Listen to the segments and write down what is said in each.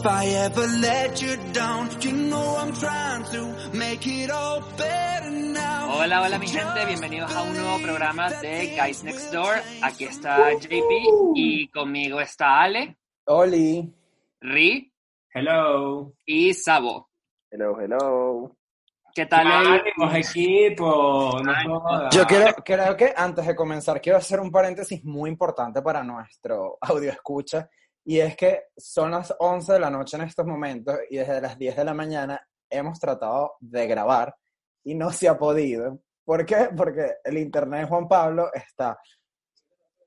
If I ever let you down, you know I'm trying to make it all better now. Hola, hola mi gente, bienvenidos a un nuevo programa de Guys Next Door. Aquí está JP y conmigo está Ale, Oli. Ri Hello. y Sabo. Hello, hello. ¿Qué tal? Ánimos, equipo. No. Yo quiero, creo que antes de comenzar quiero hacer un paréntesis muy importante para nuestro audio escucha y es que son las 11 de la noche en estos momentos y desde las 10 de la mañana hemos tratado de grabar y no se ha podido. ¿Por qué? Porque el internet de Juan Pablo está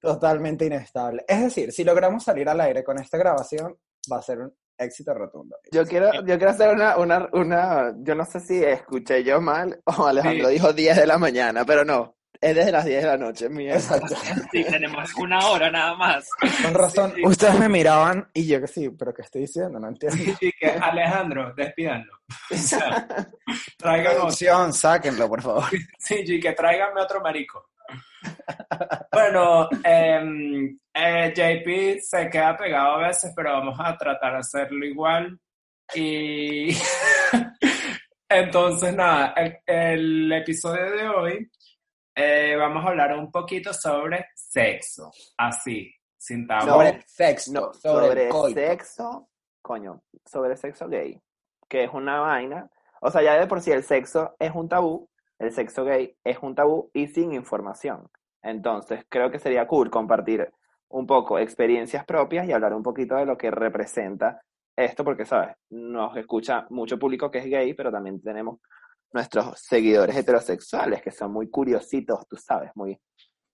totalmente inestable. Es decir, si logramos salir al aire con esta grabación, va a ser un éxito rotundo. Yo quiero, yo quiero hacer una, una, una, yo no sé si escuché yo mal o Alejandro Sí. dijo 10 de la mañana, pero no, es desde las 10 de la noche, mía. Exacto. Sí, tenemos una hora nada más. Con razón, ustedes me miraban y yo que sí, pero ¿qué estoy diciendo? No entiendo. Sí, que Alejandro, despídanlo. O sea, sáquenlo, por favor. Sí, y que tráiganme otro marico. Bueno, em, eh, JP se queda pegado a veces, pero vamos a tratar de hacerlo igual. Y entonces, nada, el, el episodio de hoy eh, vamos a hablar un poquito sobre sexo, así, sin tabú. Sobre sexo, No, sobre, sobre, sexo, coño, sobre sexo gay, que es una vaina, o sea, ya de por sí el sexo es un tabú, el sexo gay es un tabú y sin información. Entonces, creo que sería cool compartir un poco experiencias propias y hablar un poquito de lo que representa esto, porque, ¿sabes? Nos escucha mucho público que es gay, pero también tenemos nuestros seguidores heterosexuales que son muy curiositos, tú sabes, muy...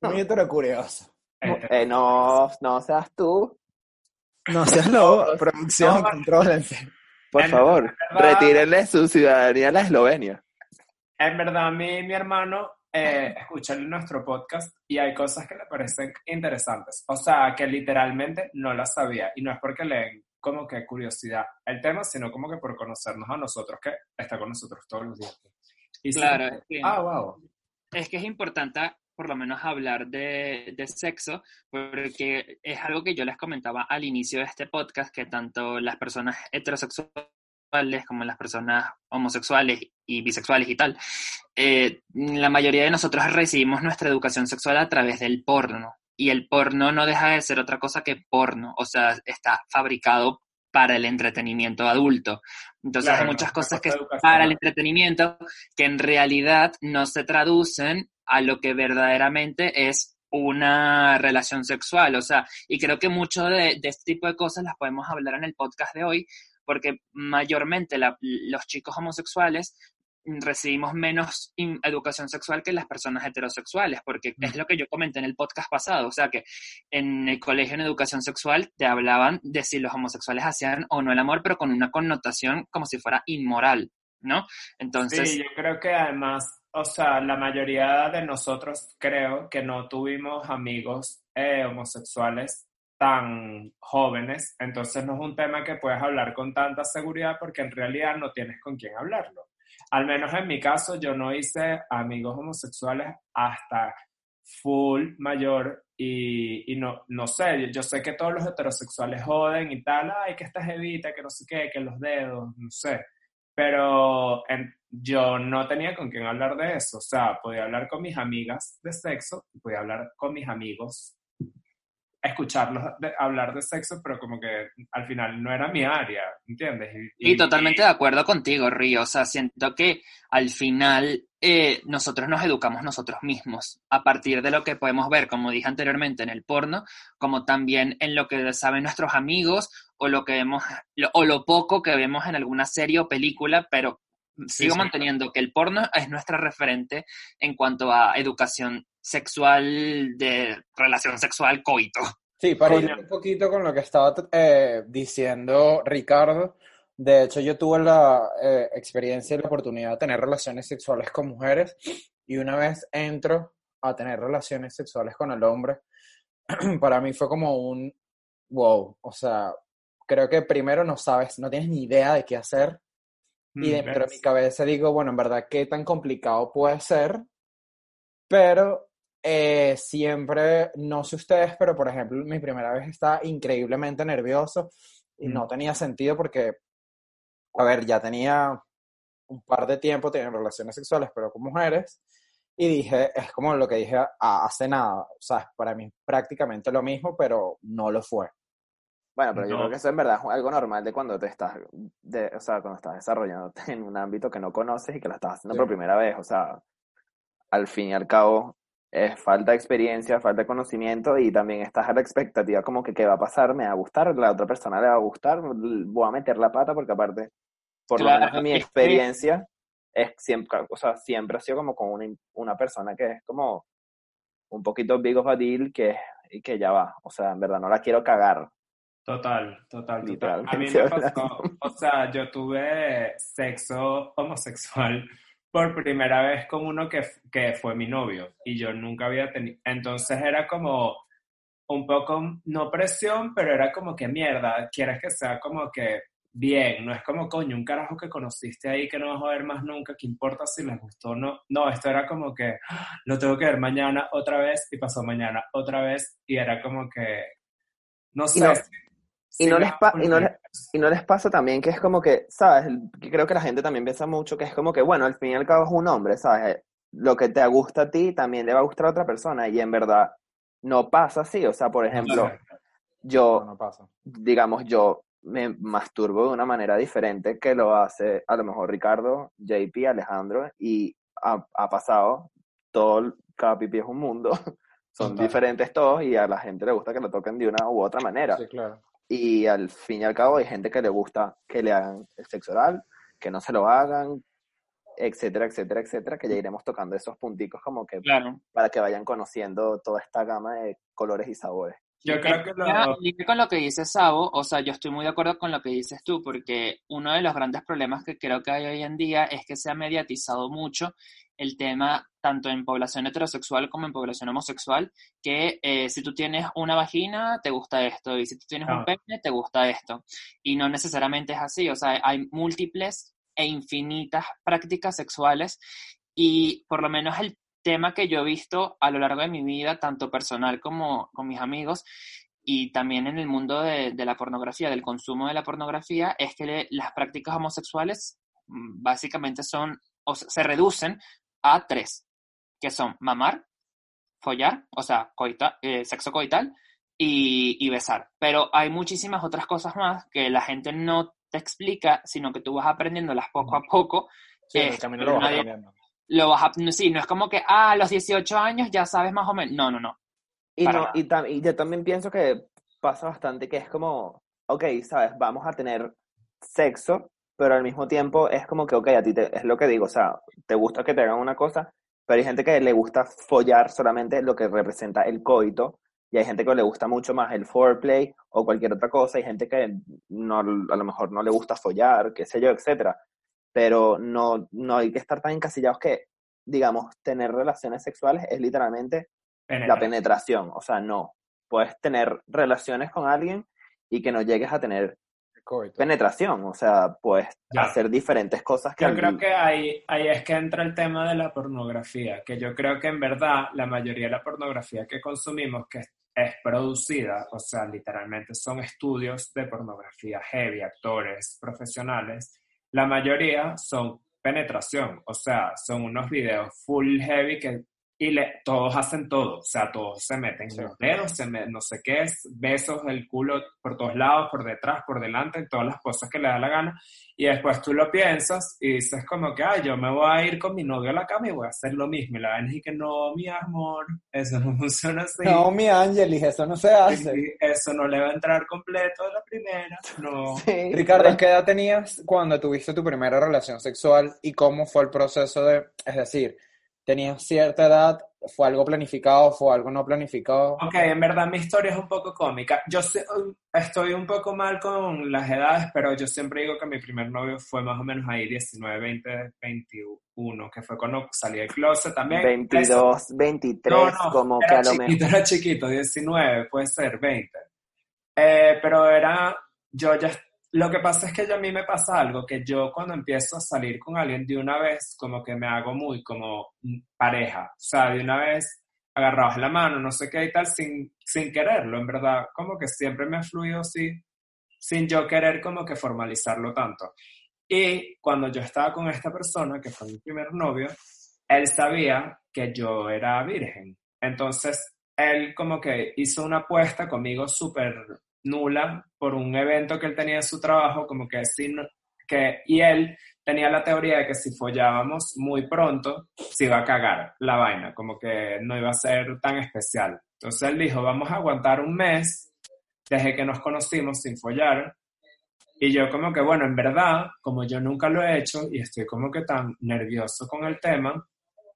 Muy heterocurioso. Eh, no, no seas tú, No seas lobo, producción, no, contrólense. por En favor, verdad- retírenle su ciudadanía a la Eslovenia. En verdad, a mí, mi hermano, eh, escucha nuestro podcast y hay cosas que le parecen interesantes. O sea, que literalmente no las sabía. Y no es porque le como que curiosidad el tema, sino como que por conocernos a nosotros, que está con nosotros todos los días. Y sí, Claro, es que, Ah, wow. es que es importante por lo menos hablar de, de sexo, porque es algo que yo les comentaba al inicio de este podcast, que tanto las personas heterosexuales como las personas homosexuales y bisexuales y tal, eh, la mayoría de nosotros recibimos nuestra educación sexual a través del porno. Y el porno no deja de ser otra cosa que porno, o sea, está fabricado para el entretenimiento adulto. Entonces Claro, hay muchas cosas cosa que educacional. para el entretenimiento que en realidad no se traducen a lo que verdaderamente es una relación sexual, o sea, y creo que mucho de, de este tipo de cosas las podemos hablar en el podcast de hoy, porque mayormente la- los chicos homosexuales recibimos menos educación sexual que las personas heterosexuales, porque es lo que yo comenté en el podcast pasado, o sea que en el colegio en educación sexual te hablaban de si los homosexuales hacían o no el amor, pero con una connotación como si fuera inmoral, ¿no? Entonces, Sí, yo creo que además, o sea, la mayoría de nosotros creo que no tuvimos amigos eh, homosexuales tan jóvenes, entonces no es un tema que puedes hablar con tanta seguridad porque en realidad no tienes con quién hablarlo. Al menos en mi caso, yo no hice amigos homosexuales hasta full mayor y, no, no sé, yo sé que todos los heterosexuales joden y tal, ay, que esta jevita, que no sé qué, que los dedos, no sé pero yo no tenía con quién hablar de eso. O sea, podía hablar con mis amigas de sexo, podía hablar con mis amigos, escucharlos de- hablar de sexo, pero como que al final no era mi área, ¿entiendes? Y totalmente de acuerdo contigo, Río. O sea, siento que al final eh, nosotros nos educamos nosotros mismos a partir de lo que podemos ver, como dije anteriormente, en el porno, como también en lo que saben nuestros amigos o lo que vemos, lo- o lo poco que vemos en alguna serie o película, pero sigo sí. manteniendo que el porno es nuestra referente en cuanto a educación sexual, de relación sexual, coito. Sí, para ir un poquito con lo que estaba eh, diciendo Ricardo, de hecho yo tuve la eh, experiencia y la oportunidad de tener relaciones sexuales con mujeres y una vez entro a tener relaciones sexuales con el hombre, para mí fue como un wow, o sea, creo que primero no sabes, no tienes ni idea de qué hacer y Mm, dentro de mi cabeza digo, bueno, en verdad, ¿qué tan complicado puede ser? Pero eh, siempre, no sé ustedes, pero por ejemplo, mi primera vez estaba increíblemente nervioso Y Mm. no tenía sentido porque, a ver, ya tenía un par de tiempo teniendo relaciones sexuales, pero con mujeres. Y dije, es como lo que dije hace nada. O sea, para mí es prácticamente lo mismo, pero no lo fue. Bueno, pero yo No. creo que eso en verdad es algo normal de cuando te estás, de, o sea, cuando estás desarrollándote en un ámbito que no conoces y que lo estás haciendo Sí. por primera vez. O sea, al fin y al cabo, es falta de experiencia, falta de conocimiento y también estás a la expectativa como que qué va a pasar, me va a gustar, la otra persona le va a gustar, voy a meter la pata porque aparte, por lo Claro, menos en mi experiencia, es siempre, o sea, siempre ha sido como con una, una persona que es como un poquito big of a deal que, y que ya va. O sea, en verdad no la quiero cagar. Total, total, total. A mí me pasó, o sea, yo tuve sexo homosexual por primera vez con uno que, que fue mi novio y yo nunca había tenido, entonces era como un poco, no presión, pero era como que mierda, quieres que sea como que bien, no es como coño, un carajo que conociste ahí que no vas a ver más nunca, ¿qué importa si les gustó o no? No, esto era como que "Ah, lo tengo que ver mañana otra vez y pasó mañana otra vez y era como que, no sé. no- Y no, les pa- y, no les, volví- y no les pasa también que es como que, ¿sabes? Creo que la gente también piensa mucho que es como que, bueno, al fin y al cabo es un hombre, ¿sabes? Eh, Lo que te gusta a ti también le va a gustar a otra persona y en verdad no pasa así. O sea, por ejemplo, yo, No, no pasa. digamos, yo me masturbo de una manera diferente que lo hace a lo mejor Ricardo, JP, Alejandro y ha, ha pasado todo, cada pipí es un mundo. Son Total. diferentes todos y a la gente le gusta que lo toquen de una u otra manera. Sí, claro. Y al fin y al cabo hay gente que le gusta que le hagan el sexo oral, que no se lo hagan, etcétera, etcétera, etcétera, que ya iremos tocando esos punticos como que Claro. para que vayan conociendo toda esta gama de colores y sabores. Yo creo que lo... con lo que dice Sabo, o sea, yo estoy muy de acuerdo con lo que dices tú, porque uno de los grandes problemas que creo que hay hoy en día es que se ha mediatizado mucho el tema, tanto en población heterosexual como en población homosexual, que eh, si tú tienes una vagina, te gusta esto, y si tú tienes un Ah. pene, te gusta esto. Y no necesariamente es así, o sea, hay múltiples e infinitas prácticas sexuales y por lo menos el tema que yo he visto a lo largo de mi vida, tanto personal como con mis amigos, y también en el mundo de, de la pornografía, del consumo de la pornografía, es que le- las prácticas homosexuales mm, básicamente son, o se se reducen a tres, que son mamar, follar, o sea, coita- eh, sexo coital, y, y besar. Pero hay muchísimas otras cosas más que la gente no te explica, sino que tú vas aprendiéndolas poco a poco. Sí, Eh, nadie- aprendiendo. Lo vas a, no, sí, no es como que, ah, a los 18 años ya sabes más o menos. No, no, no. Y, no, y, tam- y yo también pienso que pasa bastante que es como, ok, sabes, vamos a tener sexo, pero al mismo tiempo es como que, ok, a ti te, es lo que digo, o sea, te gusta que te hagan una cosa, pero hay gente que le gusta follar solamente lo que representa el coito, y hay gente que le gusta mucho más el foreplay o cualquier otra cosa, hay gente que no, a lo mejor no le gusta follar, qué sé yo, etcétera. Pero no, no hay que estar tan encasillados que, digamos, tener relaciones sexuales es literalmente la penetración. O sea, no. Puedes tener relaciones con alguien y que no llegues a tener Coito. penetración. O sea, puedes Ya. hacer diferentes cosas que Yo creo que ahí, ahí es que entra el tema de la pornografía, que yo creo que en verdad la mayoría de la pornografía que consumimos, que es producida, o sea, literalmente son estudios de pornografía heavy, actores profesionales, la mayoría son penetración, o sea, son unos videos full heavy que y le, todos hacen todo, o sea, todos se meten Sí. los dedos, se me- no sé qué es, besos, el culo por todos lados, por detrás, por delante, todas las cosas que le da la gana, y después tú lo piensas y dices como que, ay, yo me voy a ir con mi novio a la cama y voy a hacer lo mismo, y la vaina es que no, mi amor, eso no funciona así. No, mi Angelis, eso no se hace. Sí, Eso no le va a entrar completo a la primera, no. Sí, Ricardo, ¿qué edad tenías cuando tuviste tu primera relación sexual y cómo fue el proceso de, es decir, tenías cierta edad, fue algo planificado, fue algo no planificado? Ok, en verdad mi historia es un poco cómica. Yo sé- estoy un poco mal con las edades, pero yo siempre digo que mi primer novio fue más o menos ahí 19, 20, 21, que fue cuando salí del closet también. 22, 23, No, no, como que era a lo chiquito, mejor. era chiquito, 19, puede ser 20. Eh, pero era, yo ya, lo que pasa es que a mí me pasa algo, que yo cuando empiezo a salir con alguien de una vez, como que me hago muy como mm, pareja, o sea, de una vez agarrados la mano, no sé qué y tal, sin, sin quererlo, en verdad, como que siempre me ha fluido así. sin yo querer como que formalizarlo tanto. Y cuando yo estaba con esta persona, que fue mi primer novio, él sabía que yo era virgen. Entonces, él como que hizo una apuesta conmigo súper nula por un evento que él tenía en su trabajo, como que, sin, que y él tenía la teoría de que si follábamos muy pronto, se iba a cagar la vaina, como que no iba a ser tan especial. Entonces él dijo, vamos a aguantar un mes desde que nos conocimos sin follar. Y yo como que, bueno, en verdad, como yo nunca lo he hecho y estoy como que tan nervioso con el tema,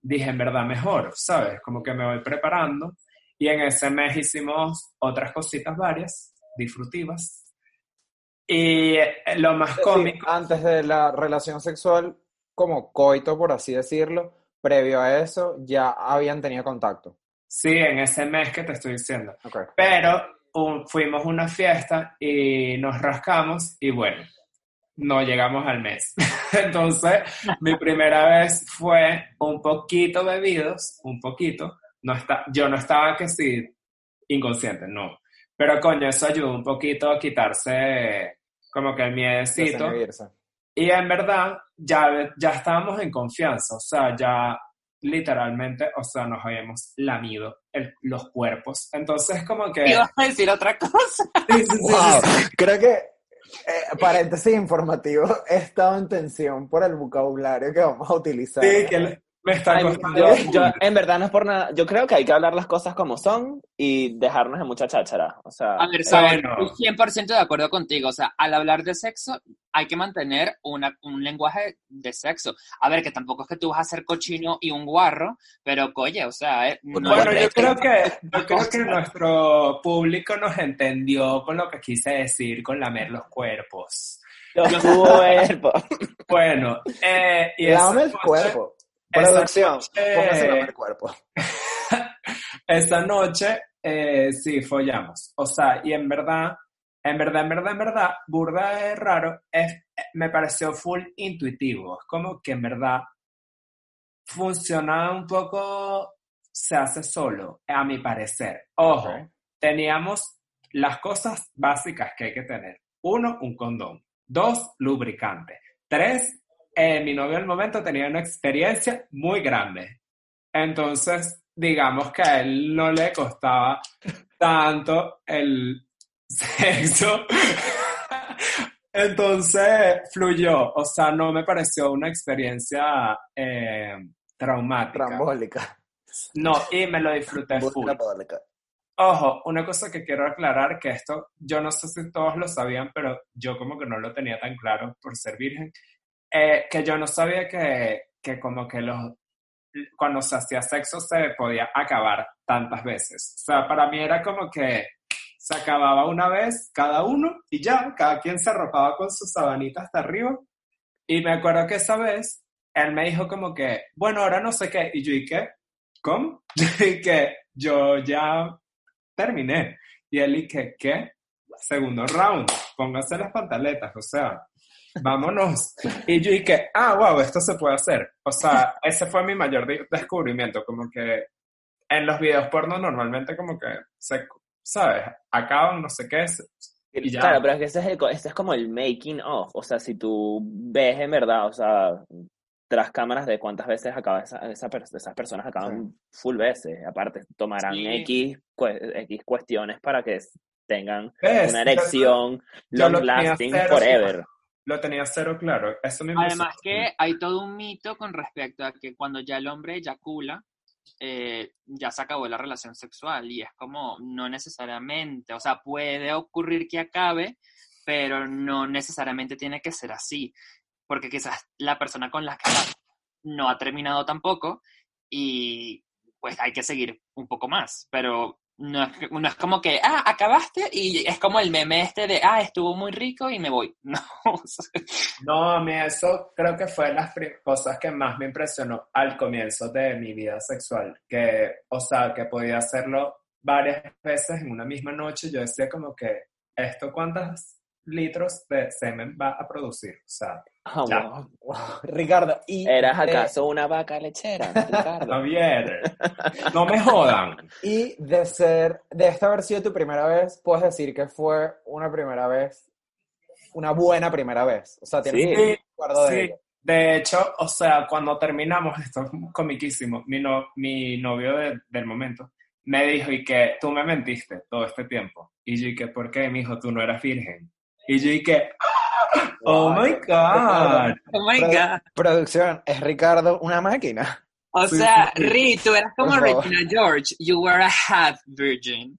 dije, en verdad, mejor, ¿sabes? Como que me voy preparando. Y en ese mes hicimos otras cositas varias, disfrutivas. Y eh, lo más cómico, antes de la relación sexual, como coito, por así decirlo, previo a eso, ya habían tenido contacto. sí, en ese mes que te estoy diciendo. Ok. Pero un- fuimos a una fiesta y nos rascamos y bueno, no llegamos al mes. Entonces, mi primera vez fue un poquito bebidos, un poquito. No está, yo no estaba que sí inconsciente, no. Pero coño, eso ayudó un poquito a quitarse como que el miedecito. Y en verdad, ya, ya estábamos en confianza, o sea, ya literalmente, o sea, nos habíamos lamido el- los cuerpos. Entonces, como que... Ibas a decir otra cosa. Sí, sí, sí, sí, Wow, sí. creo que, eh, paréntesis informativo, he estado en tensión por el vocabulario que vamos a utilizar. Sí, que me está Ay, costando. yo, yo, en verdad no es por nada. Yo creo que hay que hablar las cosas como son y dejarnos de mucha cháchara. O sea, A ver, Saúl, bueno. estoy 100% de acuerdo contigo. O sea, al hablar de sexo, hay que mantener una, un lenguaje de sexo. A ver, que tampoco es que tú vas a ser cochino y un guarro, pero coye, o sea, eh, no Bueno, yo creo que, yo creo que nuestro público nos entendió con lo que quise decir con lamer los cuerpos. los cuerpos. Bueno, eh, y el cuerpo. Producción, póngase a el cuerpo. esa noche eh, sí follamos. O sea, y en verdad, en verdad, en verdad, en verdad, burda es raro, es, me pareció full intuitivo. Es como que en verdad funciona un poco, se hace solo, a mi parecer. Ojo, Ok. teníamos las cosas básicas que hay que tener. Uno, un condón. Dos, lubricante. Tres, eh, mi novio al momento tenía una experiencia muy grande. Entonces, digamos que a él no le costaba tanto el sexo. Entonces, fluyó. O sea, no me pareció una experiencia eh, traumática. Trambólica. No, y me lo disfruté full. Trambólica. Ojo, una cosa que quiero aclarar, que esto yo no sé si todos lo sabían, pero yo como que no lo tenía tan claro por ser virgen, eh, que yo no sabía que, que como que los, cuando se hacía sexo se podía acabar tantas veces. O sea, para mí era como que se acababa una vez cada uno y ya, cada quien se arropaba con su sabanita hasta arriba. Y me acuerdo que esa vez él me dijo como que, bueno, ahora no sé qué, y yo, ¿y qué? ¿Cómo? y que yo ya terminé. Y él y que, ¿qué? Segundo round, póngase las pantaletas, o sea, vámonos. Y yo que, ah, wow, esto se puede hacer. O sea, ese fue mi mayor de- descubrimiento, como que en los videos porno normalmente como que se, ¿sabes? Acaban, no sé qué, y ya. Claro, pero es que ese es, el ese es como el making of. O sea, si tú ves en verdad, o sea, tras cámaras de cuántas veces acaba esa, esas personas acaban full veces. Aparte, tomarán Sí. X, X cuestiones para que tengan ¿Ves? una erección yo long lasting forever. Lo tenía cero claro. Eso mismo Además que hay todo un mito con respecto a que cuando ya el hombre eyacula, eh, ya se acabó la relación sexual y es como no necesariamente, o sea, puede ocurrir que acabe, pero no necesariamente tiene que ser así, porque quizás la persona con la que no ha terminado tampoco y pues hay que seguir un poco más, pero no es, no es como que, ah, acabaste y es como el meme este de, ah, estuvo muy rico y me voy. No, No, mí eso creo que fue las cosas que más me impresionó al comienzo de mi vida sexual, que, o sea, que podía hacerlo varias veces en una misma noche. Yo decía como que, ¿esto cuántos litros de semen va a producir? O sea, Ah, Ya. wow. Wow. Ricardo, y, ¿Eras eh, acaso una vaca lechera, Ricardo? Javier, no me jodan. y de ser, de esta haber sido tu primera vez, puedes decir que fue una primera vez una buena primera vez. O sea, tienes Sí. recuerdo de Sí. ella. De hecho, o sea, cuando terminamos, esto es comiquísimo, mi, no- mi novio de- del momento me dijo y que tú me mentiste todo este tiempo. Y yo y que, ¿por qué, mijo? Tú no eras virgen. Y yo y que, oh Wow. my God. Oh my God. Producción, ¿es Ricardo una máquina? O Sí, sea, sí, sí. Ri, tú eras como. Regina George. You were a half virgin.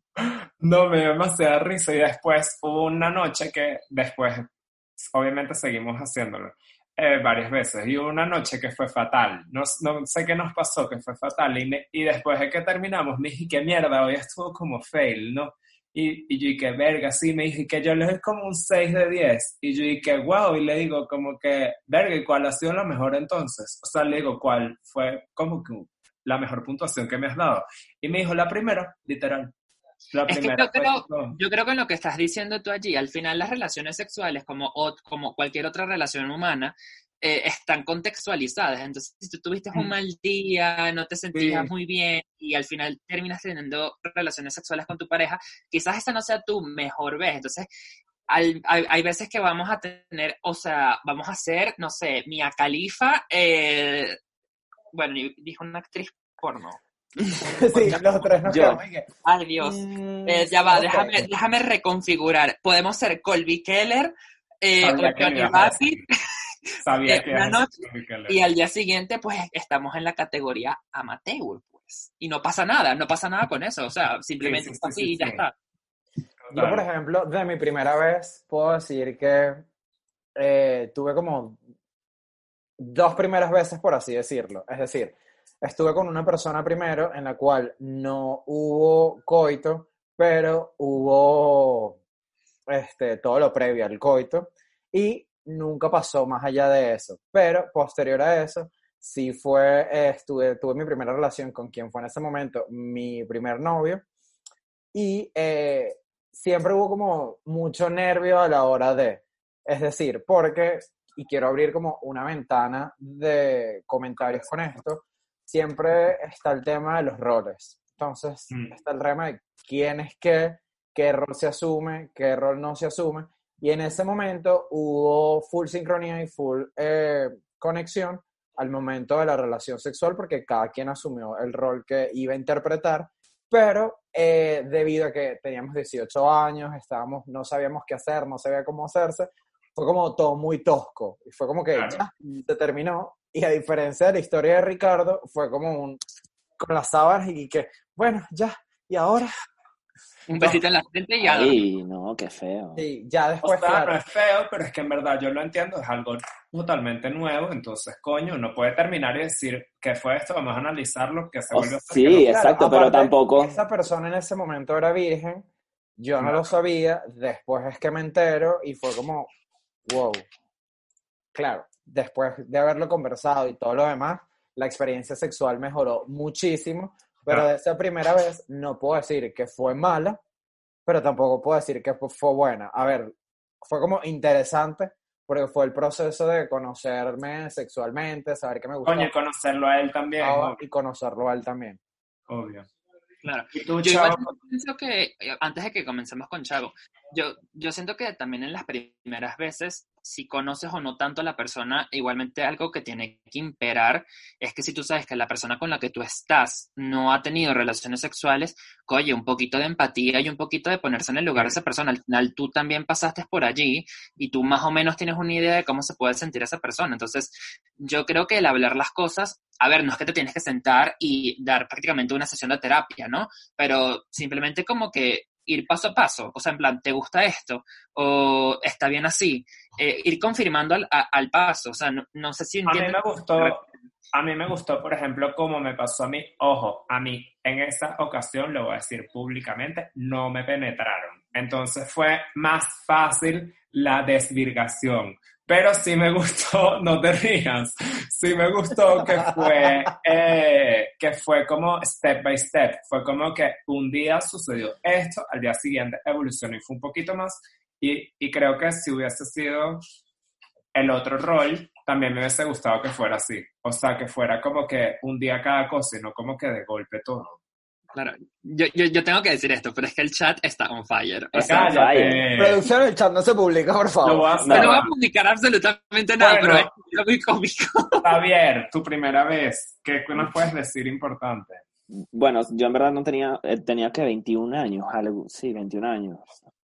No, me dio demasiada risa y después hubo una noche que después, obviamente seguimos haciéndolo eh, varias veces y hubo una noche que fue fatal, no, no sé qué nos pasó, que fue fatal y, me- y después de que terminamos me dije, qué mierda, hoy estuvo como fail, ¿no? Y, y yo dije, verga, sí, me dije que yo le doy como un 6 de 10 y yo dije, wow, y le digo como que, verga, ¿y cuál ha sido la mejor entonces? O sea, le digo, ¿cuál fue como que la mejor puntuación que me has dado? Y me dijo, la primera, literal. La Es que yo creo, yo creo que en lo que estás diciendo tú allí, al final las relaciones sexuales, como, como cualquier otra relación humana, eh, están contextualizadas. Entonces, si tú tuviste un Mm. mal día, no te sentías Sí. muy bien y al final terminas teniendo relaciones sexuales con tu pareja, quizás esta no sea tu mejor vez. Entonces, al- hay, hay veces que vamos a tener, o sea, vamos a hacer, no sé, Mia Khalifa, eh, bueno, dijo una actriz porno. sí, los tres nos Yo. Ay, Dios. mm, Eh, ya va, déjame, déjame reconfigurar. Podemos ser Colby Keller eh, Sabía Sabía que una noche, y al día siguiente pues estamos en la categoría amateur, pues. Y no pasa nada, no pasa nada con eso, o sea, simplemente sí, está sí, así sí, y ya sí. está. Yo, por ejemplo, de mi primera vez, puedo decir que eh, tuve como dos primeras veces, por así decirlo. Es decir, estuve con una persona primero en la cual no hubo coito, pero hubo este, todo lo previo al coito y nunca pasó más allá de eso. Pero posterior a eso, sí fue, eh, estuve, tuve mi primera relación con quien fue en ese momento mi primer novio y eh, siempre hubo como mucho nervio a la hora de, es decir, porque, y quiero abrir como una ventana de comentarios con esto, siempre está el tema de los roles. Entonces, Mm. está el tema de quién es qué, qué rol se asume, qué rol no se asume. Y en ese momento hubo full sincronía y full eh, conexión al momento de la relación sexual porque cada quien asumió el rol que iba a interpretar, pero eh, debido a que teníamos 18 años, estábamos, no sabíamos qué hacer, no sabía cómo hacerse, fue como todo muy tosco. Y fue como que Claro. ya se terminó. Y a diferencia de la historia de Ricardo, fue como un con las sábanas y que, bueno, ya, y ahora. Un besito en la frente y ya. Ay, no, qué feo. Y ya O después, sea, claro, no es feo, pero es que en verdad yo lo entiendo, es algo totalmente nuevo, entonces, coño, uno puede terminar y decir, ¿qué fue esto? Vamos a analizarlo, que se O- volvió a hacer, sí, no- Claro, exacto, pero aparte, tampoco. Esa persona en ese momento era virgen, yo no Claro. lo sabía, después es que me entero y fue como, wow. Claro, después de haberlo conversado y todo lo demás, la experiencia sexual mejoró muchísimo, pero de esa primera vez no puedo decir que fue mala, pero tampoco puedo decir que fue- buena. A ver, fue como interesante porque fue el proceso de conocerme sexualmente, saber que me gustaba Coño, y conocerlo a él también, obvio. y conocerlo a él también. obvio. Claro. Y tú, Yo igual chavo, pienso que, eh, antes de que comencemos con Chago, yo, yo siento que también en las primeras veces, si conoces o no tanto a la persona, igualmente algo que tiene que imperar es que si tú sabes que la persona con la que tú estás no ha tenido relaciones sexuales, oye, un poquito de empatía y un poquito de ponerse en el lugar de esa persona. Al final tú también pasaste por allí y tú más o menos tienes una idea de cómo se puede sentir esa persona. Entonces, yo creo que el hablar las cosas, a ver, no es que te tienes que sentar y dar prácticamente una sesión de terapia, ¿no? Pero simplemente como que ir paso a paso, o sea, en plan, ¿te gusta esto? ¿O está bien así? Eh, ir confirmando al, a- al paso, o sea, no, no sé si a mí me gustó, a mí me gustó, por ejemplo, cómo me pasó a mí, ojo, a mí en esa ocasión, lo voy a decir públicamente, no me penetraron. Entonces fue más fácil la desvirgación. Pero sí me gustó, no te rías, sí me gustó que fue, eh, que fue como step by step, fue como que un día sucedió esto, al día siguiente evolucionó y fue un poquito más, y, y creo que si hubiese sido el otro rol, también me hubiese gustado que fuera así, o sea, que fuera como que un día cada cosa y no como que de golpe todo. Claro, yo, yo, yo tengo que decir esto, pero es que el chat está on fire. O sea, Cállate. Producción, el chat no se publica, por favor. no voy a publicar absolutamente nada, Bueno. pero es muy cómico. Javier, tu primera vez, ¿qué nos puedes decir importante? Bueno, yo en verdad no tenía, eh, tenía que 21 años, algo, sí, 21 años.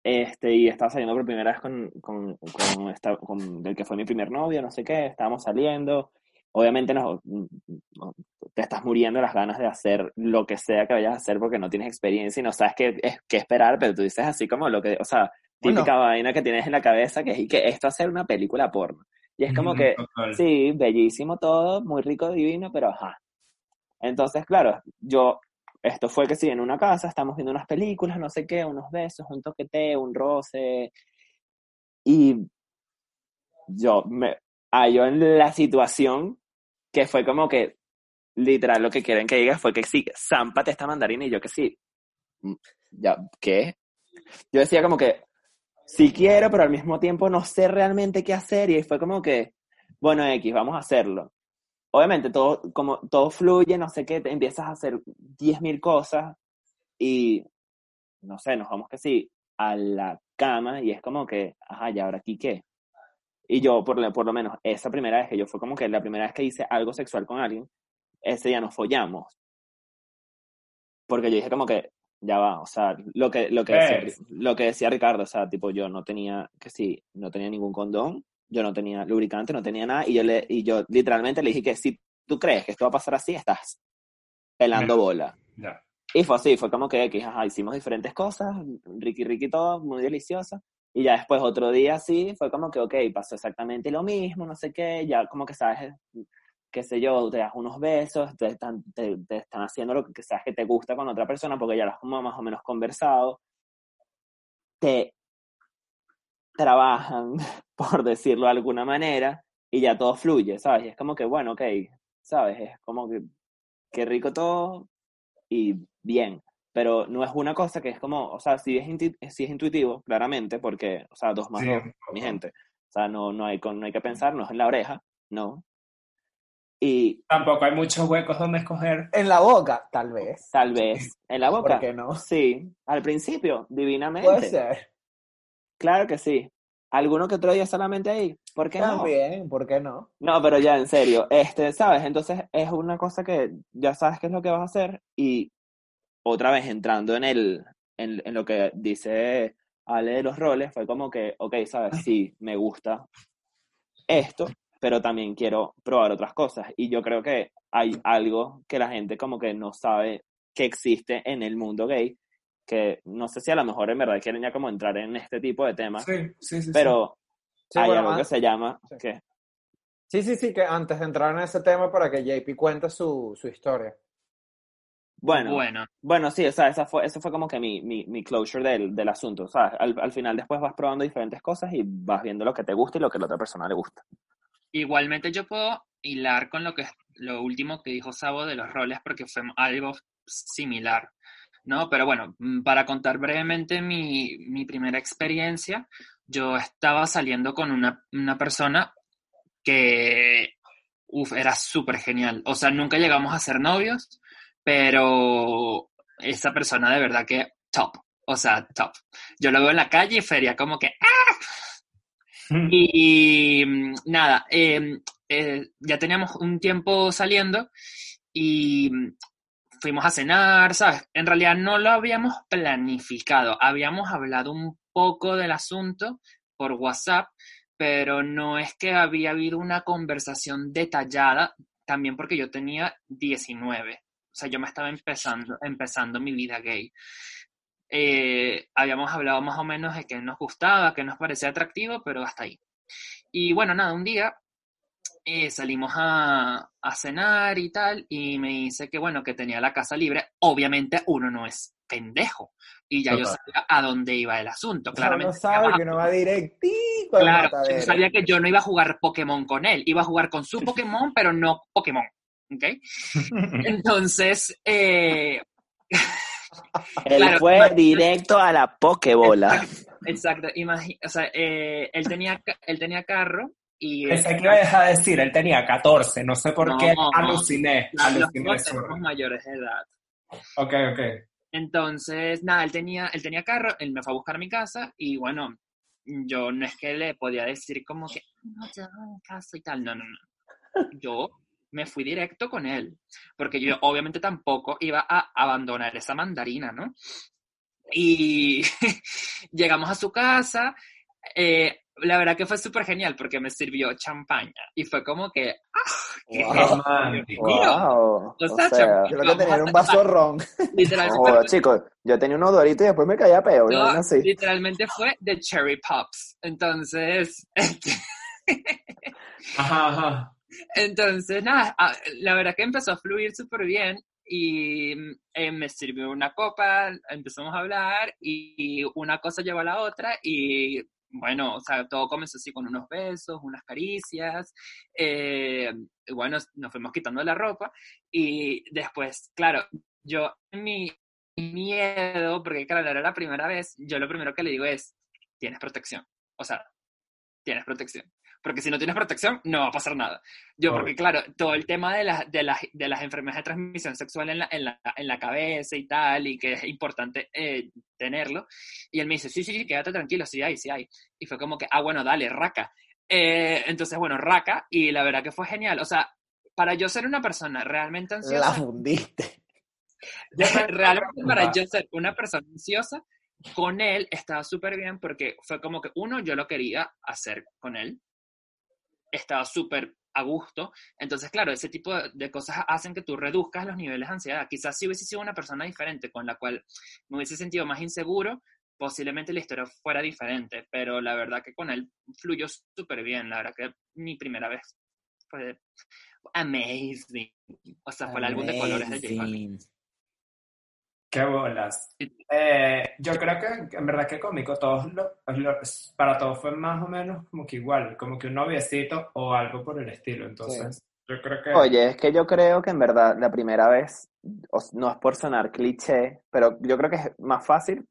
Este, y estaba saliendo por primera vez con, con, con, esta- con el que fue mi primer novio, no sé qué, estábamos saliendo. Obviamente no, no- te estás muriendo las ganas de hacer lo que sea que vayas a hacer porque no tienes experiencia y no sabes qué, es- qué esperar, pero tú dices así como lo que, o sea, Bueno. típica vaina que tienes en la cabeza que es y que esto va a ser una película porno. Y es como que, Total. Sí, bellísimo todo, muy rico, divino, pero ajá. Entonces, claro, yo, esto fue que sí, en una casa, estamos viendo unas películas, no sé qué, unos besos, un toqueteo, un roce, y yo me hallo en la situación que fue como que, literal, lo que quieren que diga fue que sí, zámpate esta mandarina, y yo que sí, Mm, ya, ¿qué? Yo decía como que, sí quiero, pero al mismo tiempo no sé realmente qué hacer, y fue como que, bueno, X, vamos a hacerlo. Obviamente todo, como todo fluye, no sé qué, te empiezas a hacer 10.000 cosas y, no sé, nos vamos que sí, a la cama y es como que, ajá, ¿y ahora aquí qué? Y yo, por, lo- por lo menos, esa primera vez que yo fue como que la primera vez que hice algo sexual con alguien, ese día nos follamos. Porque yo dije como que, ya va, o sea, lo que, lo que, decía, ¿Ves? lo que decía Ricardo, o sea, tipo, yo no tenía, que sí, no tenía ningún condón, yo no tenía lubricante, no tenía nada, y yo, le, y yo literalmente le dije que si tú crees que esto va a pasar así, estás pelando bola. Y fue así, fue como que X, ajá, hicimos diferentes cosas, ricky ricky todo, muy deliciosa. Y ya después otro día sí, fue como que, ok, pasó exactamente lo mismo, no sé qué, ya como que sabes, qué sé yo, te das unos besos, te están, te, te están haciendo lo que sabes que te gusta con otra persona porque ya lo has más o menos conversado. Te trabajan, por decirlo de alguna manera, y ya todo fluye, ¿sabes? Y es como que, bueno, ok, ¿sabes? Es como que, qué rico todo y bien. Pero no es una cosa que es como, o sea, sí es, inti- sí es intuitivo, claramente, porque, o sea, dos más Sí, dos, mi gente. O sea, no, no, hay, con- no hay que pensar, no es en la oreja, no. Y Tampoco hay muchos huecos donde escoger. En la boca, tal vez. tal vez en la boca. ¿Por qué no? Sí, al principio, divinamente. Puede ser. Claro que sí. ¿Alguno que otro día solamente ahí? ¿Por qué no? También, ¿por qué no? No, pero ya, en serio, este, ¿sabes? Entonces es una cosa que ya sabes qué es lo que vas a hacer y otra vez entrando en el, en, en lo que dice Ale de los roles, fue como que, ok, ¿sabes? Sí, me gusta esto, pero también quiero probar otras cosas. Y yo creo que hay algo que la gente como que no sabe que existe en el mundo gay, que no sé si a lo mejor en verdad quieren ya como entrar en este tipo de temas, Sí, sí, sí. pero hay bueno, algo que se llama, sí. que sí, sí, sí, que antes de entrar en ese tema, para que JP cuente su, su historia. Bueno, Bueno, Bueno, sí, o sea, esa fue, eso fue como que mi, mi, mi closure del, del asunto. O sea, al, al final después vas probando diferentes cosas y vas viendo lo que te gusta y lo que a la otra persona le gusta. igualmente yo puedo hilar con lo que lo último que dijo Sabo de los roles porque fue algo similar, ¿no? Pero bueno, mm, para contar brevemente mi, mi primera experiencia, yo estaba saliendo con una, una persona que, uf, era súper genial. O sea, nunca llegamos a ser novios, pero esa persona de verdad que top. O sea, top. Yo lo veo en la calle y feria como que, ¡ah! Y mm, nada, eh, eh, ya teníamos un tiempo saliendo y mm, fuimos a cenar, ¿sabes? En realidad no lo habíamos planificado, habíamos hablado un poco del asunto por WhatsApp, pero no es que había habido una conversación detallada, también porque yo tenía 19, o sea, yo me estaba empezando, empezando mi vida gay. Eh, habíamos hablado más o menos de que nos gustaba, que nos parecía atractivo, pero hasta ahí. Y bueno, nada, un día eh, salimos a, a cenar y tal, y me dice que bueno, que tenía la casa libre. Obviamente uno no es pendejo, y ya yo sabía a dónde iba el asunto. Claramente, no sabe que uno va directico al claro, yo sabía que yo no iba a jugar Pokémon con él, iba a jugar con su Pokémon, pero no Pokémon. ¿Ok? Entonces, eh, Él Claro, fue directo a la pokebola. exacto, imagi- o sea, eh, él, tenía, él tenía carro y... Pensé que iba a dejar de decir, él tenía 14, no sé por No, qué no. aluciné, los aluciné eso. somos mayores de edad. Ok, ok. Entonces, nada, él tenía, él tenía carro, él me fue a buscar a mi casa y bueno, yo no es que le podía decir como que, no te doy mi casa y tal, no, no, no. Yo me fui directo con él, porque yo obviamente tampoco iba a abandonar esa mandarina, ¿no? Y llegamos a su casa, eh, la verdad que fue súper genial porque me sirvió champaña y fue como que, ¡ah! qué Wow. Wow. O O sea, sea, Yo que tenía era un vaso ron. Literalmente, joda, chicos, yo tenía un odorito y después me caía peor, no, ¿no? Así. literalmente fue de cherry pops. Entonces, este, Ajá, ajá. Entonces, nada, a- la verdad que empezó a fluir súper bien y eh, me sirvió una copa, empezamos a hablar y una cosa llevó a la otra y bueno, o sea, todo comenzó así con unos besos, unas caricias, eh, y bueno, nos fuimos quitando la ropa y después, claro, yo mi miedo, porque claro, era la primera vez, yo lo primero que le digo es, tienes protección, o sea, tienes protección. Porque si no tienes protección, no va a pasar nada. Yo, porque claro, todo el tema de, las de, las de las enfermedades de transmisión sexual en la, en, la, en la cabeza y tal, y que es importante eh, tenerlo. Y él me dice, sí, sí, sí, quédate tranquilo, sí hay, sí hay. Y fue como que, ah, bueno, dale, raca. Eh, entonces, bueno, raca, y la verdad que fue genial. O sea, para yo ser una persona realmente La ansiosa, fundiste. realmente para yo ser una persona ansiosa, con él estaba súper bien porque fue como que, uno, yo lo quería hacer con él, estaba súper a gusto. Entonces, claro, ese tipo de, cosas hacen que tú reduzcas los niveles de ansiedad. Quizás si hubiese sido una persona diferente con la cual me hubiese sentido más inseguro, posiblemente la historia fuera diferente, pero la verdad que con él fluyó súper bien. La verdad que mi primera vez fue amazing. O sea, fue el álbum de colores de J. Qué bolas. Eh, yo creo que en verdad que cómico, todos lo, lo, para todos fue más o menos como que igual, como que un noviecito o algo por el estilo. Entonces, sí. yo creo que. Oye, es que yo creo que en verdad la primera vez, no es por sonar cliché, pero yo creo que es más fácil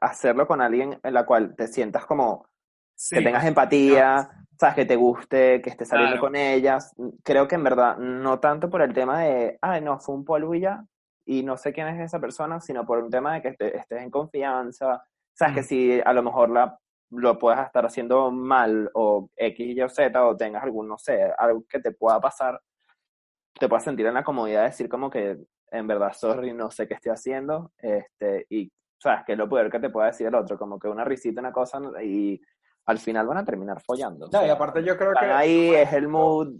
hacerlo con alguien en la cual te sientas como sí. que tengas empatía, sabes, que te guste, que estés saliendo claro. con ellas. Creo que en verdad, no tanto por el tema de, ay, no, fue un polvo y ya, y no sé quién es esa persona, sino por un tema de que te, estés en confianza, sabes mm. que si a lo mejor la, lo puedas estar haciendo mal o X, Y o Z o tengas algún, no sé, algo que te pueda pasar, te puedas sentir en la comodidad de decir como que en verdad, sorry, no sé qué estoy haciendo, este, y sabes que es lo peor que te pueda decir el otro, como que una risita, una cosa, y al final van a terminar follando. No, y aparte yo creo que... Ahí es el mood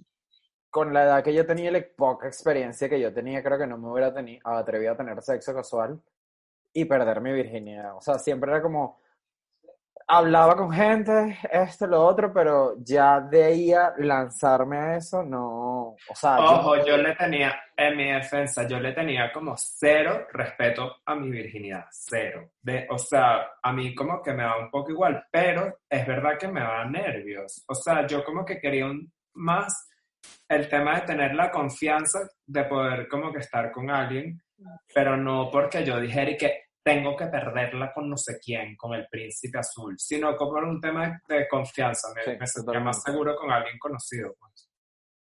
con la edad que yo tenía y la poca experiencia que yo tenía, creo que no me hubiera atrevido a tener sexo casual y perder mi virginidad. O sea, siempre era como, hablaba con gente, esto, lo otro, pero ya de ahí a lanzarme a eso, no, o sea... Ojo, yo, yo le tenía, en mi defensa, yo le tenía como cero respeto a mi virginidad, cero. De, o sea, a mí como que me da un poco igual, pero es verdad que me da nervios. O sea, yo como que quería un más el tema de tener la confianza de poder como que estar con alguien, pero no porque yo dijera que tengo que perderla con no sé quién, con el príncipe azul, sino como un tema de confianza, me, sí, me sentía más seguro con alguien conocido. Pues.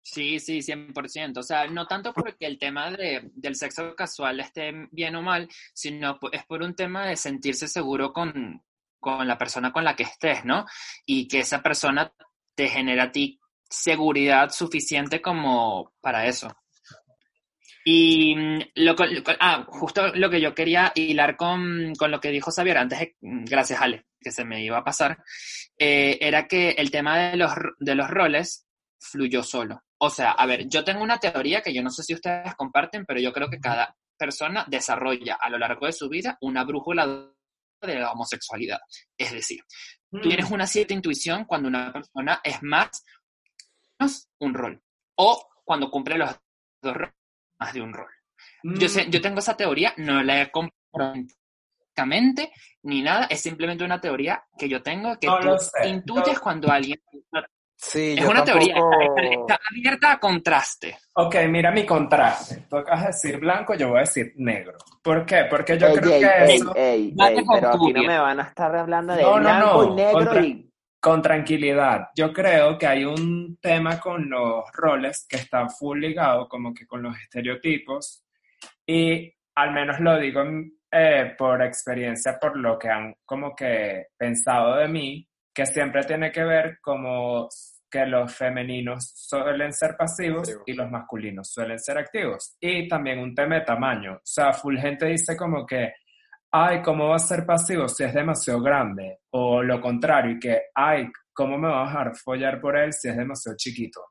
Sí, sí, 100%. O sea, no tanto porque el tema de, del sexo casual esté bien o mal, sino es por un tema de sentirse seguro con, con la persona con la que estés, ¿no? Y que esa persona te genera a ti seguridad suficiente como para eso. Y lo, ah, justo lo que yo quería hilar con, con lo que dijo Xavier antes, de, gracias Ale, que se me iba a pasar, eh, era que el tema de los, de los roles fluyó solo. O sea, a ver, yo tengo una teoría que yo no sé si ustedes comparten, pero yo creo que cada persona desarrolla a lo largo de su vida una brújula de la homosexualidad. Es decir, mm. tienes una cierta intuición cuando una persona es más un rol. O cuando cumple los dos roles, más de un rol. Mm. Yo, sé, yo tengo esa teoría, no la he comprado ni nada, es simplemente una teoría que yo tengo que no tú sé, intuyes no. cuando alguien... Sí, es yo una tampoco... teoría, está, está, abierta a contraste. Ok, mira mi contraste. Tú acabas de decir blanco, yo voy a decir negro. ¿Por qué? Porque yo ey, creo ey, que ey, eso... pero aquí no me van a estar hablando de No, no, blanco no, y negro contra- y... con tranquilidad. Yo creo que hay un tema con los roles que está full ligado como que con los estereotipos y al menos lo digo eh, por experiencia, por lo que han como que pensado de mí, que siempre tiene que ver como que los femeninos suelen ser pasivos y los masculinos suelen ser activos. Y también un tema de tamaño. O sea, full gente dice como que, ay, ¿cómo va a ser pasivo si es demasiado grande? O lo contrario, y que, ay, ¿cómo me va a dejar follar por él si es demasiado chiquito?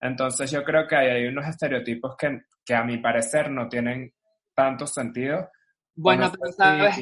Entonces yo creo que hay unos estereotipos que, que a mi parecer no tienen tanto sentido bueno, pero sabes,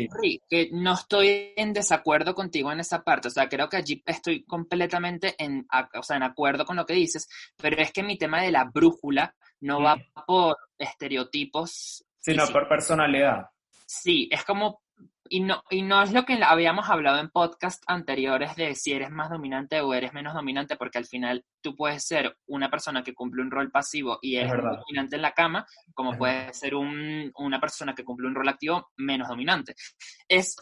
que no estoy en desacuerdo contigo en esa parte. O sea, creo que allí estoy completamente en, o sea, en acuerdo con lo que dices, pero es que mi tema de la brújula no va mm. por estereotipos. Sino por personalidad. Sí, es como y no, y no es lo que habíamos hablado en podcast anteriores de si eres más dominante o eres menos dominante, porque al final tú puedes ser una persona que cumple un rol pasivo y es, dominante en la cama, como puede ser un, una persona que cumple un rol activo menos dominante. Es,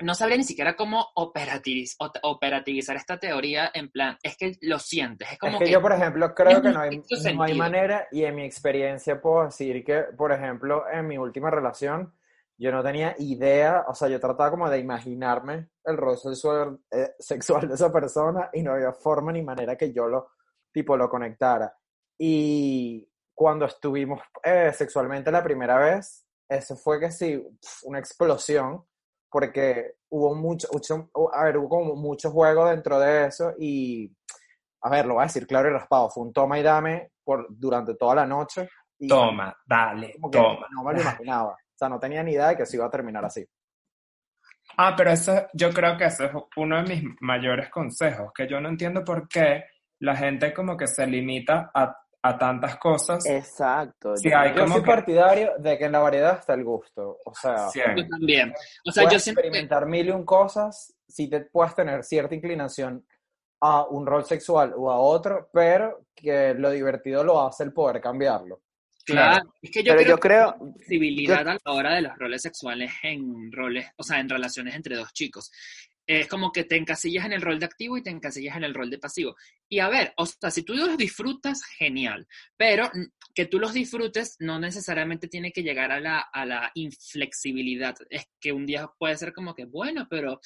no sabría ni siquiera cómo operativiz, operativizar esta teoría en plan, es que lo sientes. Es, como que, yo, por ejemplo, creo que no hay, no hay manera, y en mi experiencia puedo decir que, por ejemplo, en mi última relación, yo no tenía idea, o sea, yo trataba como de imaginarme el rol sexual, eh, sexual de esa persona y no había forma ni manera que yo lo, tipo, lo conectara. Y cuando estuvimos eh, sexualmente la primera vez, eso fue que sí, una explosión, porque hubo mucho, mucho, a ver, hubo como mucho juego dentro de eso y, a ver, lo voy a decir claro y raspado, fue un toma y dame por, durante toda la noche. toma, dale, toma. No me lo imaginaba sea, no tenía ni idea de que se iba a terminar así. Ah, pero eso, yo creo que ese es uno de mis mayores consejos, que yo no entiendo por qué la gente como que se limita a, a tantas cosas. Exacto. yo, hay soy partidario de que en la variedad está el gusto. O sea, yo también. O sea, yo siempre... experimentar mil y un cosas, si te puedes tener cierta inclinación a un rol sexual o a otro, pero que lo divertido lo hace el poder cambiarlo. Claro, es que yo creo, yo creo a la hora de los roles sexuales en roles, o sea, en relaciones entre dos chicos. Es como que te encasillas en el rol de activo y te encasillas en el rol de pasivo. Y a ver, o sea, si tú los disfrutas, genial. Pero que tú los disfrutes no necesariamente tiene que llegar a la, a la inflexibilidad. Es que un día puede ser como que, bueno, pero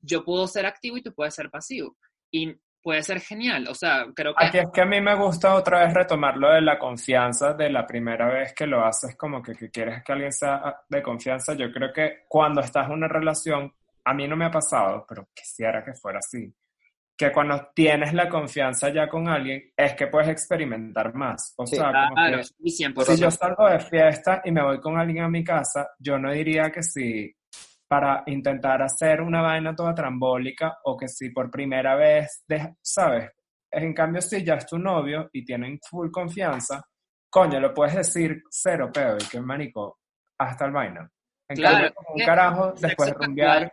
yo puedo ser activo y tú puedes ser pasivo. Y puede ser genial. O sea, creo que... Aquí es que a mí me gusta otra vez retomar lo de la confianza de la primera vez que lo haces, como que, que quieres que alguien sea de confianza. Yo creo que cuando estás en una relación, a mí no me ha pasado, pero quisiera que fuera así. Que cuando tienes la confianza ya con alguien, es que puedes experimentar más. O sea, como que, si yo salgo de fiesta y me voy con alguien a mi casa, yo no diría que si para intentar hacer una vaina toda trambólica o que si por primera vez, ¿sabes? En cambio, si ya es tu novio y tienen full confianza, coño, lo puedes decir cero pedo y que marico, hasta el vaina. En cambio, un carajo, después de rumbear,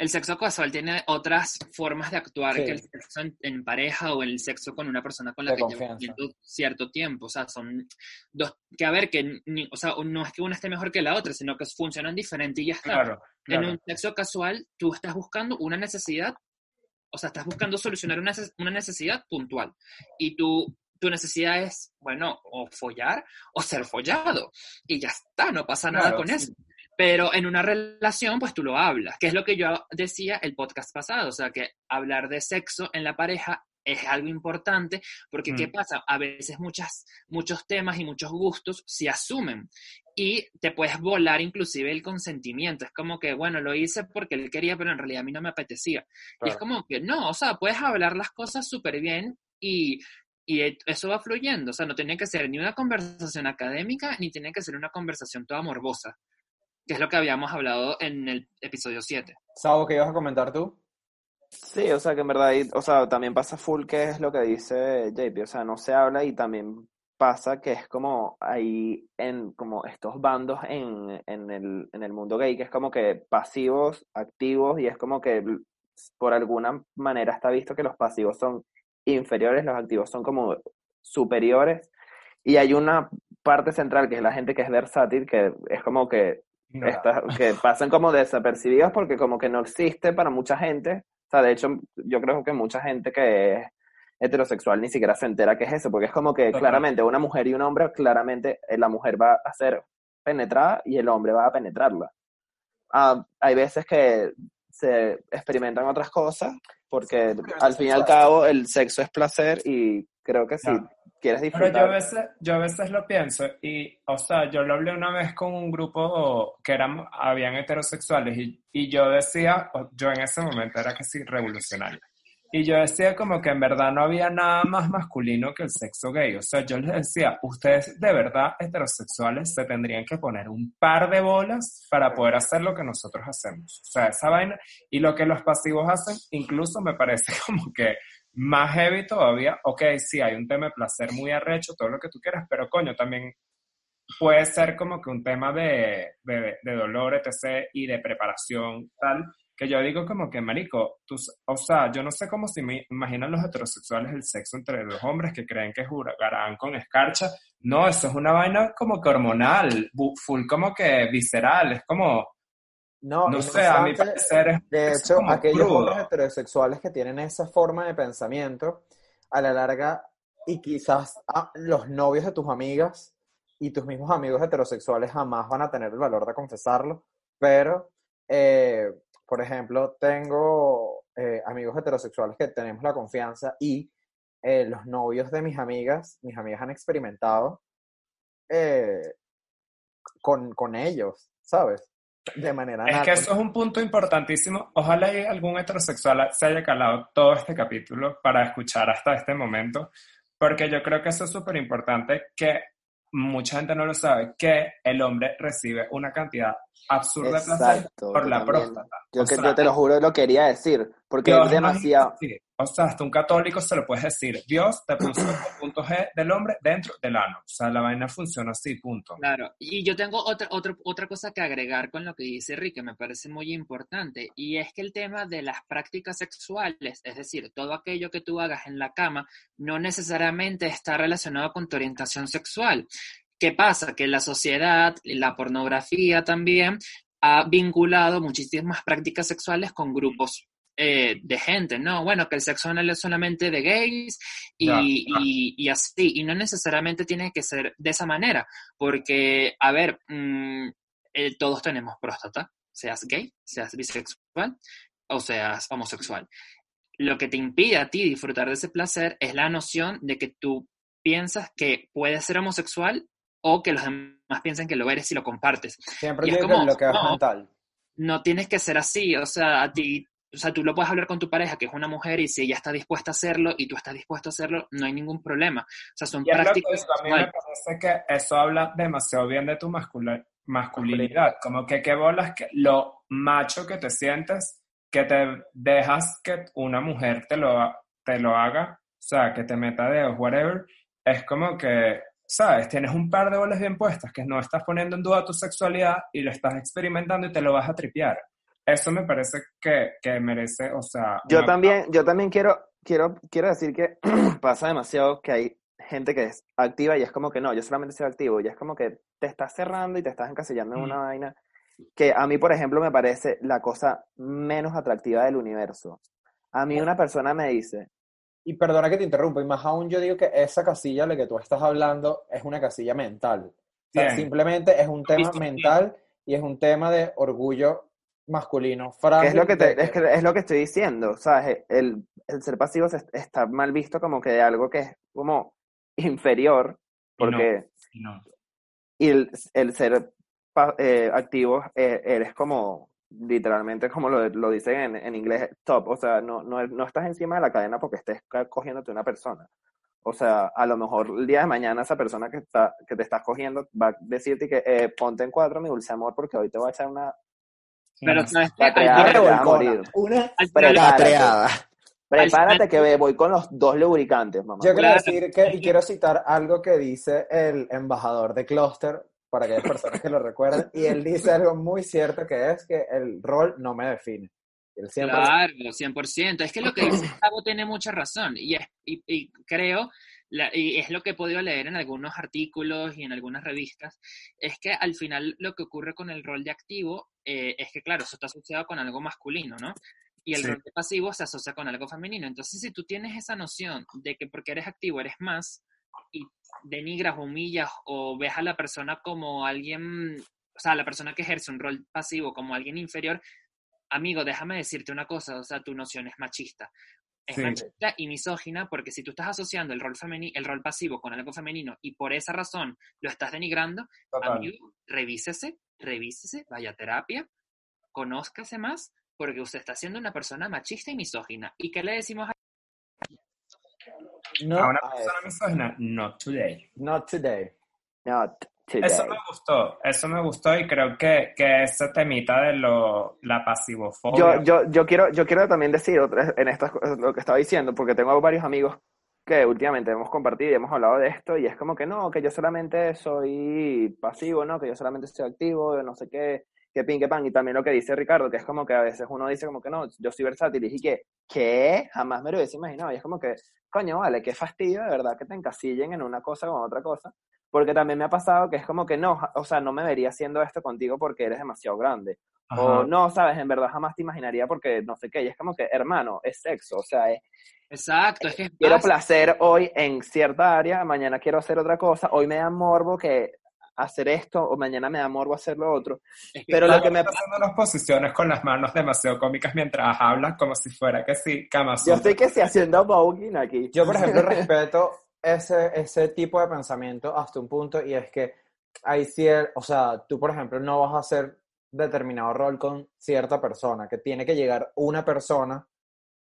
el sexo casual tiene otras formas de actuar que el sexo en, pareja o el sexo con una persona con la que llevas cierto tiempo. O sea, son dos, que a ver, que o sea, no es que una esté mejor que la otra, sino que funcionan diferente y ya está. En un sexo casual, tú estás buscando una necesidad, o sea, estás buscando solucionar una, una necesidad puntual. Y tú tu necesidad es, bueno, o follar o ser follado. Y ya está, no pasa nada con eso. Pero en una relación, pues tú lo hablas, que es lo que yo decía el podcast pasado, o sea, que hablar de sexo en la pareja es algo importante, porque ¿qué mm. pasa? A veces muchas, muchos temas y muchos gustos se asumen y te puedes volar inclusive el consentimiento. Es como que, bueno, lo hice porque él quería, pero en realidad a mí no me apetecía. Y es como que, no, o sea, puedes hablar las cosas súper bien y y eso va fluyendo, o sea, no tiene que ser ni una conversación académica, ni tiene que ser una conversación toda morbosa que es lo que habíamos hablado en el episodio 7. Sabo, ¿qué ibas a comentar tú? Sí, o sea, que en verdad, o sea, también pasa full que es lo que dice JP, o sea, no se habla y también pasa que es como ahí en como estos bandos en, en, el, en el mundo gay, que es como que pasivos, activos, y es como que por alguna manera está visto que los pasivos son inferiores, los activos son como superiores, y hay una parte central que es la gente que es versátil, que es como que que pasan como desapercibidos porque como que no existe para mucha gente. O sea, de hecho, yo creo que mucha gente que es heterosexual ni siquiera se entera que es eso, porque es como que claramente una mujer y un hombre, claramente eh, la mujer va a ser penetrada y el hombre va a penetrarla. Ah, hay veces que se experimentan otras cosas porque al fin y al cabo el sexo es placer y creo que Ya. Quieres Pero disfrutar... yo a veces, yo a veces lo pienso y, o sea, yo lo hablé una vez con un grupo que eran, habían heterosexuales y, y yo decía, yo en ese momento era que sí, revolucionario. Y yo decía como que en verdad no había nada más masculino que el sexo gay. O sea, yo les decía, ustedes de verdad heterosexuales se tendrían que poner un par de bolas para poder hacer lo que nosotros hacemos. O sea, esa vaina y lo que los pasivos hacen, incluso me parece como que más heavy todavía. Ok, sí, hay un tema de placer muy arrecho, todo lo que tú quieras, pero coño, también puede ser como que un tema de, de, dolor, etc., y de preparación, tal, que yo digo como que, marico, o sea, yo no sé cómo se me imaginan los heterosexuales el sexo entre los hombres que creen que jugarán con escarcha. No, eso es una vaina como que hormonal, full como que visceral, es como, No, no sé, a mi parecer es, De hecho, aquellos crudo. hombres heterosexuales que tienen esa forma de pensamiento, a la larga, y quizás ah, los novios de tus amigas y tus mismos amigos heterosexuales jamás van a tener el valor de confesarlo, pero, eh, por ejemplo, tengo eh, amigos heterosexuales que tenemos la confianza y eh, los novios de mis amigas, mis amigas han experimentado eh, con, con ellos, ¿sabes? De manera Es que eso es un punto importantísimo. Ojalá y algún heterosexual se haya calado todo este capítulo para escuchar hasta este momento, porque yo creo que eso es súper importante, que mucha gente no lo sabe, que el hombre recibe una cantidad absurda de placer por la también. próstata. Yo, O que, sea, yo te lo juro, lo quería decir, porque es demasiado... O sea, hasta un católico se lo puedes decir. Dios te puso el punto G del hombre dentro del ano. O sea, la vaina funciona así, punto. Claro, y yo tengo otra, otra, otra cosa que agregar con lo que dice Rick, que me parece muy importante, y es que el tema de las prácticas sexuales, es decir, todo aquello que tú hagas en la cama, no necesariamente está relacionado con tu orientación sexual. ¿Qué pasa? Que la sociedad, la pornografía también, ha vinculado muchísimas prácticas sexuales con grupos eh, de gente, ¿no? Bueno, que el sexo anal es solamente de gays y, y- y así, y no necesariamente tiene que ser de esa manera, porque, a ver, mm, eh, todos tenemos próstata, seas gay, seas bisexual o seas homosexual. Lo que te impide a ti disfrutar de ese placer es la noción de que tú piensas que puedes ser homosexual o que los demás piensen que lo eres y lo compartes Siempre Y es como, lo que es no. mental. no tienes que ser así, o sea, a ti, o sea, tú lo puedes hablar con tu pareja, que es una mujer, y si ella está dispuesta a hacerlo y tú estás dispuesto a hacerlo, no hay ningún problema. O sea, son Y prácticas a mí me parece que eso habla demasiado bien de tu masculinidad. Como que qué bolas que lo macho que te sientes, que te dejas que una mujer te lo, te lo haga, o sea, que te meta dedos, whatever, es como que, ¿sabes? Tienes un par de bolas bien puestas, que no estás poniendo en duda tu sexualidad y lo estás experimentando y te lo vas a tripear. Eso me parece que, que merece, o sea... Yo también, yo también quiero, quiero, quiero decir que pasa demasiado que hay gente que es activa y es como que no, yo solamente soy activo y es como que te estás cerrando y te estás encasillando en Mm. una vaina que a mí, por ejemplo, me parece la cosa menos atractiva del universo. A mí una persona me dice, Y perdona que te interrumpa, y más aún yo digo que esa casilla de la que tú estás hablando es una casilla mental. O sea, simplemente es un tema mental y es un tema de orgullo masculino frágil. es lo que, te- de es, que- es lo que estoy diciendo, ¿sabes? El, el ser pasivo se- está mal visto como que de algo que es como inferior, Y no. porque y no. y el, el ser pa- eh, activo eh, eres como literalmente como lo, lo dicen en, en inglés top, o sea, no, no, no estás encima de la cadena porque estés cogiéndote una persona. O sea, a lo mejor el día de mañana esa persona que, está, que te estás cogiendo va a decirte que eh, ponte en cuatro, mi dulce amor, porque hoy te voy a echar una Pero No. sabes que Patreada, al te final- vas a revolcona. morir. Una final- Prepárate. que voy con los dos lubricantes, mamá. Yo quiero Claro. decir que, y quiero citar algo que dice el embajador de Cluster, para aquellas personas que lo recuerden, y él dice algo muy cierto que es que el rol no me define. Él siempre Claro, 100%. Es que lo que dice Gustavo tiene mucha razón y, es- y, y creo, la- y es lo que he podido leer en algunos artículos y en algunas revistas, es que al final lo que ocurre con el rol de activo eh, es que, claro, eso está asociado con algo masculino, ¿no? Y el Sí. rol de pasivo se asocia con algo femenino. Entonces, si tú tienes esa noción de que porque eres activo eres más, y denigras, humillas o ves a la persona como alguien, o sea, la persona que ejerce un rol pasivo como alguien inferior, amigo, déjame decirte una cosa, o sea, tu noción es machista. Es Sí. machista y misógina porque si tú estás asociando el rol, femeni el rol pasivo con algo femenino y por esa razón lo estás denigrando, Total. amigo, revísese, revísese, vaya a terapia, conózcase más, porque usted está siendo una persona machista y misógina. ¿Y qué le decimos a No, a una persona misógina, not today. Not today. Not today. Eso me gustó, eso me gustó y creo que, que ese temita de lo, la pasivofobia. Yo, yo, yo, quiero, yo quiero también decir otra, en cosas lo que estaba diciendo, porque tengo varios amigos que últimamente hemos compartido y hemos hablado de esto, y es como que no, que yo solamente soy pasivo, ¿no? Que yo solamente soy activo, no sé qué, que pin, que pan, y también lo que dice Ricardo, que es como que a veces uno dice como que no, yo soy versátil, y dije que, ¿qué? Jamás me lo hubiese imaginado, y es como que, coño, vale, qué fastidio de verdad que te encasillen en una cosa o en otra cosa, porque también me ha pasado que es como que no, o sea, no me vería haciendo esto contigo porque eres demasiado grande. Ajá. O no, sabes, en verdad jamás te imaginaría porque no sé qué. Y es como que, hermano, es sexo. O sea, es, Exacto, es que es quiero placer hoy en cierta área, mañana quiero hacer otra cosa. Hoy me da morbo que hacer esto o mañana me da morbo hacer lo otro. Es que Pero lo que me está haciendo unas posiciones con las manos demasiado cómicas mientras hablas, como si fuera que sí, Kama yo estoy que sí haciendo voguing aquí. Yo, por ejemplo, respeto ese, ese tipo de pensamiento hasta un punto y es que hay cier- o sea, tú, por ejemplo, no vas a hacer determinado rol con cierta persona, que tiene que llegar una persona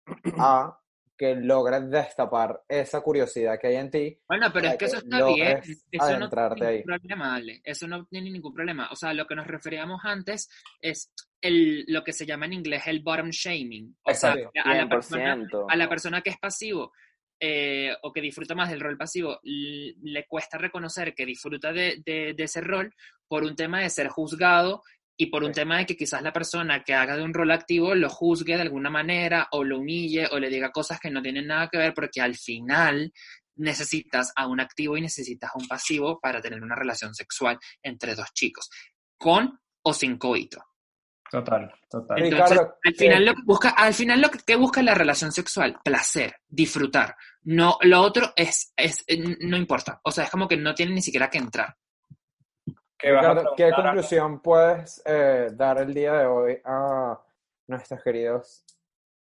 a que logre destapar esa curiosidad que hay en ti. Bueno, pero es que eso está bien. Eso no tiene ahí. ningún problema, Ale. Eso no tiene ningún problema. O sea, lo que nos referíamos antes es el, lo que se llama en inglés el bottom shaming. O sea, a la persona 100%. a la persona que es pasivo eh, o que disfruta más del rol pasivo, le cuesta reconocer que disfruta de, de- de ese rol por un tema de ser juzgado y por un Sí. tema de que quizás la persona que haga de un rol activo lo juzgue de alguna manera o lo humille o le diga cosas que no tienen nada que ver porque al final necesitas a un activo y necesitas a un pasivo para tener una relación sexual entre dos chicos, con o sin coito. Total, total. Entonces, Ricardo, al ¿qué- final lo que busca, al final lo que, que busca la relación sexual, placer, disfrutar. No, lo otro es, es, eh, no importa. O sea, es como que no tiene ni siquiera que entrar. ¿Qué Ricardo, ¿qué conclusión puedes eh, dar el día de hoy a nuestros queridos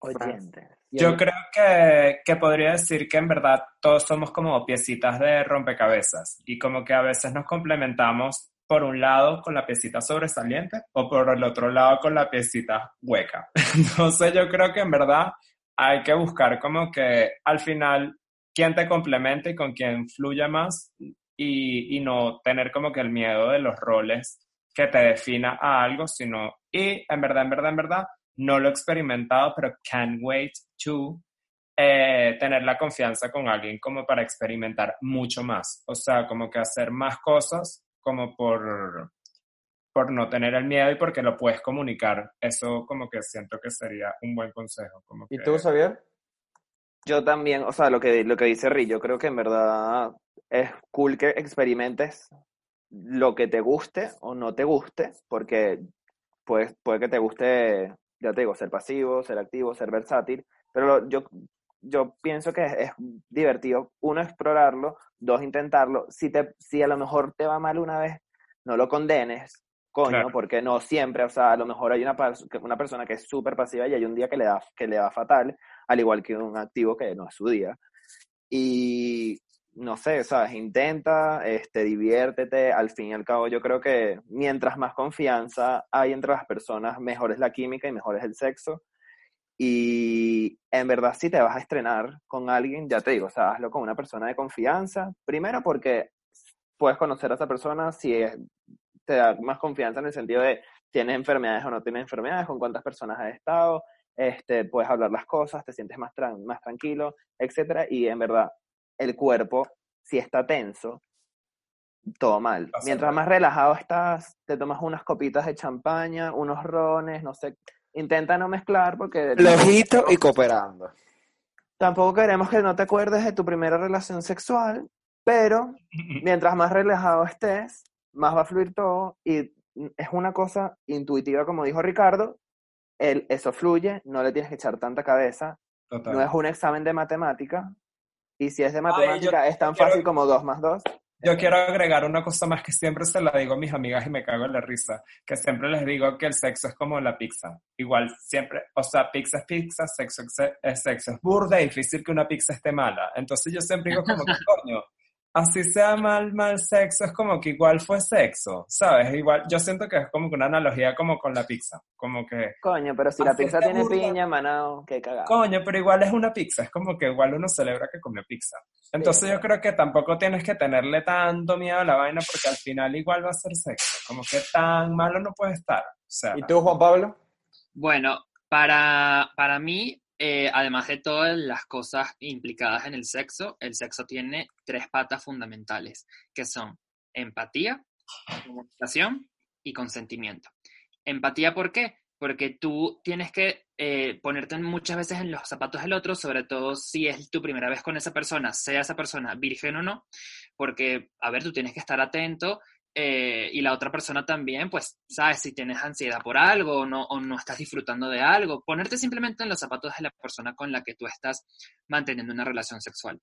Oyentes. Yo creo que, que podría decir que en verdad todos somos como piecitas de rompecabezas y como que a veces nos complementamos por un lado con la piecita sobresaliente o por el otro lado con la piecita hueca. Entonces yo creo que en verdad hay que buscar como que al final quién te complementa y con quién fluya más y, y no tener como que el miedo de los roles que te defina a algo, sino, y en verdad, en verdad, en verdad, no lo he experimentado, pero can't wait to eh, tener la confianza con alguien como para experimentar mucho más. O sea, como que hacer más cosas como por, por no tener el miedo y porque lo puedes comunicar. Eso como que siento que sería un buen consejo. Como ¿Y que- tú, Xavier? Yo también, o sea, lo que, lo que dice Ri, yo creo que en verdad es cool que experimentes lo que te guste o no te guste, porque puede, puede que te guste, ya te digo, ser pasivo, ser activo, ser versátil, pero lo- yo, yo pienso que es, es divertido, uno, explorarlo, dos, intentarlo. Si, te, si a lo mejor te va mal una vez, no lo condenes, coño, Claro. porque no siempre, o sea, a lo mejor hay una, una persona que es súper pasiva y hay un día que le da, que le fatal, al igual que un activo que no es su día. Y no sé, sabes, intenta, este, diviértete, al fin y al cabo yo creo que mientras más confianza hay entre las personas, mejor es la química y mejor es el sexo. Y en verdad si te vas a estrenar con alguien, ya te digo, o sea, hazlo con una persona de confianza, primero porque puedes conocer a esa persona si es- te da más confianza en el sentido de tienes enfermedades o no tienes enfermedades, con cuántas personas has estado, este, puedes hablar las cosas, te sientes más, tran- más tranquilo, etcétera, y en verdad, el cuerpo, si está tenso, todo mal. Mientras más relajado estás, te tomas unas copitas de champaña, unos rones, no sé, intenta no mezclar porque Lejito y cooperando. tampoco queremos que no te acuerdes de tu primera relación sexual, pero mientras más relajado estés, más va a fluir todo y es una cosa intuitiva, como dijo Ricardo, el, eso fluye, no le tienes que echar tanta cabeza, Total. no es un examen de matemática, Y si es de matemática, es tan fácil como 2 más 2. Yo quiero agregar una cosa más que siempre se la digo a mis amigas y me cago en la risa, que siempre les digo que el sexo es como la pizza. Igual siempre, o sea, pizza es pizza, sexo es sexo. Es burda y difícil que una pizza esté mala. Entonces yo siempre digo como que coño, así sea mal, mal sexo, es como que igual fue sexo, ¿sabes? Igual, yo siento que es como que una analogía como con la pizza, como que... Coño, pero si la pizza tiene piña, manao, qué cagada. Coño, pero igual es una pizza, es como que igual uno celebra que comió pizza. Entonces yo creo que tampoco tienes que tenerle tanto miedo a la vaina porque al final igual va a ser sexo, como que tan malo no puede estar. O sea, ¿Y tú, Juan Pablo? Bueno, para, para mí, eh, además de todas las cosas implicadas en el sexo, el sexo tiene tres patas fundamentales, que son empatía, comunicación y consentimiento. Empatía, ¿por qué? Porque tú tienes que eh, ponerte muchas veces en los zapatos del otro, sobre todo si es tu primera vez con esa persona, sea esa persona virgen o no, porque, a ver, tú tienes que estar atento eh, y la otra persona también, pues, sabes, si tienes ansiedad por algo o no, o no estás disfrutando de algo, ponerte simplemente en los zapatos de la persona con la que tú estás manteniendo una relación sexual.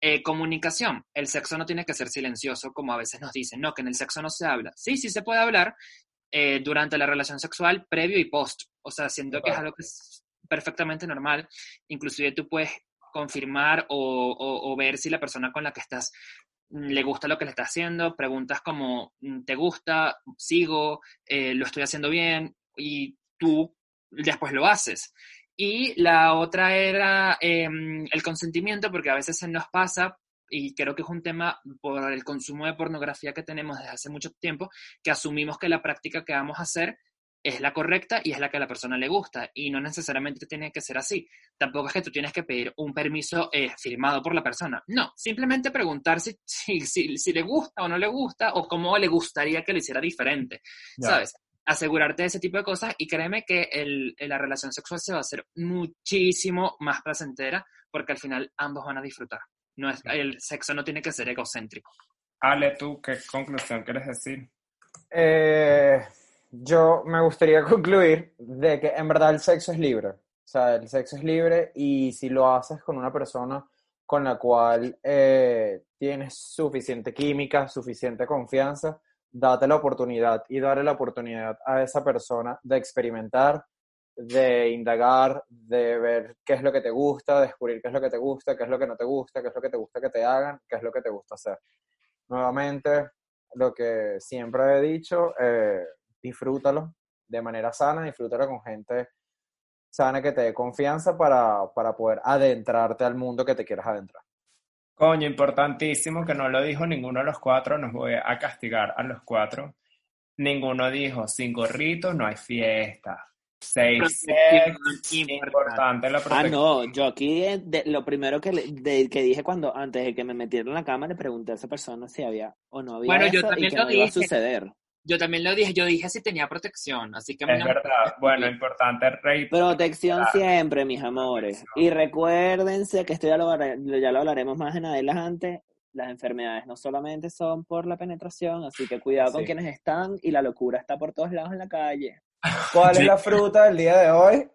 Eh, comunicación, el sexo no tiene que ser silencioso, como a veces nos dicen, no, que en el sexo no se habla. Sí, sí se puede hablar eh, durante la relación sexual, previo y post. O sea, siento que es algo que es perfectamente normal. Inclusive tú puedes confirmar o, o, o ver si la persona con la que estás le gusta lo que le está haciendo, preguntas como, ¿te gusta? ¿Sigo? Eh, ¿Lo estoy haciendo bien? Y tú después lo haces. Y la otra era eh, el consentimiento, porque a veces se nos pasa, y creo que es un tema por el consumo de pornografía que tenemos desde hace mucho tiempo, que asumimos que la práctica que vamos a hacer es la correcta y es la que a la persona le gusta. Y no necesariamente tiene que ser así. Tampoco es que tú tienes que pedir un permiso eh, firmado por la persona. No, simplemente preguntar si, si, si, si, le gusta o no le gusta o cómo le gustaría que lo hiciera diferente. ¿Sabes? Asegurarte de ese tipo de cosas y créeme que el, la relación sexual se va a hacer muchísimo más placentera porque al final ambos van a disfrutar. No es, el sexo no tiene que ser egocéntrico. Ale, ¿tú qué conclusión quieres decir? Eh yo me gustaría concluir de que en verdad el sexo es libre. O sea, el sexo es libre y si lo haces con una persona con la cual eh, tienes suficiente química, suficiente confianza, date la oportunidad y darle la oportunidad a esa persona de experimentar, de indagar, de ver qué es lo que te gusta, descubrir qué es lo que te gusta, qué es lo que no te gusta, qué es lo que te gusta que te hagan, qué es lo que te gusta hacer. Nuevamente, lo que siempre he dicho, eh, disfrútalo de manera sana, disfrútalo con gente sana que te dé confianza para, para poder adentrarte al mundo que te quieras adentrar. Coño, importantísimo que no lo dijo ninguno de los cuatro, nos voy a castigar a los cuatro. Ninguno dijo, sin gorritos no hay fiesta. Safe sex, importante la Ah, no, yo aquí de, lo primero que, de, que dije cuando, antes de que me metieran en la cama, le pregunté a esa persona si había o no había bueno, eso yo también y que lo no iba a dije. suceder. Yo también lo dije, yo dije si tenía protección, así que... Es no me- verdad, bueno, importante rey. Protección Claro. siempre, mis amores. Y recuérdense que esto ya lo, ya lo hablaremos más en adelante. Las enfermedades no solamente son por la penetración, así que cuidado con Sí. quienes están y la locura está por todos lados en la calle. ¿Cuál Sí. es la fruta del día de hoy?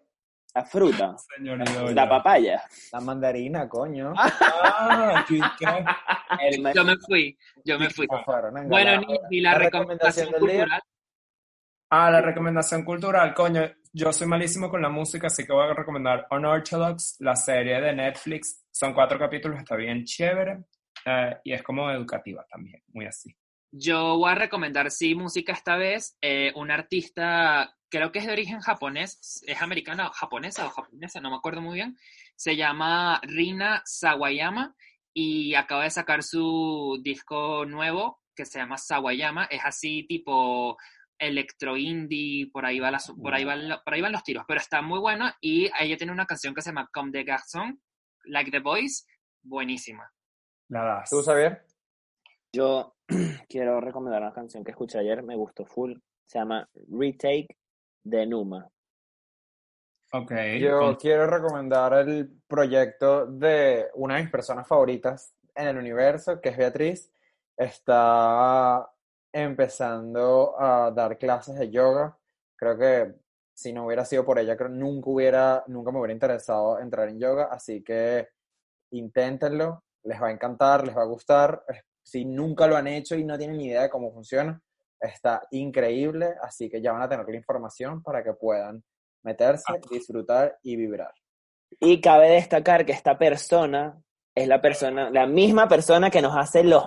La fruta, Señor la papaya. La mandarina, coño. Ah, ¿qué- qué? El me- Yo me fui, yo me fui. Fueron Bueno, ni la, La recomendación cultural. Ah, la recomendación cultural, coño. Yo soy malísimo con la música, así que voy a recomendar Unorthodox, la serie de Netflix. Son cuatro capítulos, está bien chévere. eh, y es como educativa también, muy así. Yo voy a recomendar, sí, música esta vez. eh, un artista, creo que es de origen japonés, es americana, japonesa o japonesa, no me acuerdo muy bien. Se llama Rina Sawayama y acaba de sacar su disco nuevo que se llama Sawayama. Es así tipo electro indie, por ahí, va la- por, ahí van, lo- por ahí van los tiros, pero está muy bueno y ella tiene una canción que se llama Comme des Garçons, Like the Boys, buenísima. La das. ¿Tú, Xavier? Yo quiero recomendar una canción que escuché ayer, me gustó full. Se llama Retake de Numa. Ok. Yo con- quiero recomendar el proyecto de una de mis personas favoritas en el universo, que es Beatriz. Está empezando a dar clases de yoga. Creo que si no hubiera sido por ella, creo nunca hubiera, nunca me hubiera interesado entrar en yoga, así que inténtenlo. les va a encantar, les va a gustar. Si nunca lo han hecho y no tienen ni idea de cómo funciona, está increíble, así que ya van a tener la información para que puedan meterse, disfrutar y vibrar. Y cabe destacar que esta persona es la persona, la misma persona que nos hace los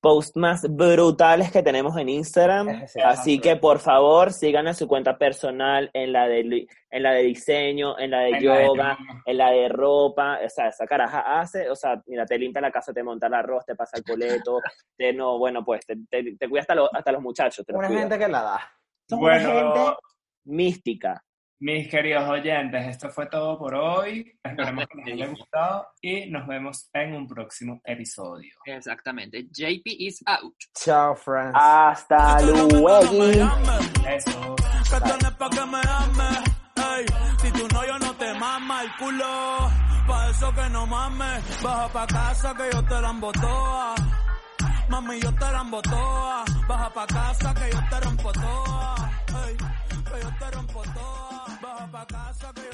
posts más brutales que tenemos en Instagram. Así que por favor sigan a su cuenta personal en la de en la de diseño, en la de En la de yoga, en la de ropa, o sea, esa caraja hace, o sea, mira, te limpia la casa, te monta el arroz, te pasa el coleto, te no, bueno, pues te, te, te cuida hasta, los- hasta los muchachos, te Una gente que la da. Son una Bueno, gente mística. Mis queridos oyentes, esto fue todo por hoy. Esperemos que les haya gustado y nos vemos en un próximo episodio. Exactamente. JP is out. Chao, friends. Hasta luego. Eso. Si tu novio no te mama el culo, pa' eso que no mames. Baja pa' casa que yo te la embotoa. Mami, yo te la embotoa. Baja pa' casa que yo te rompo toa que yo te rompo toda. Pa' casa que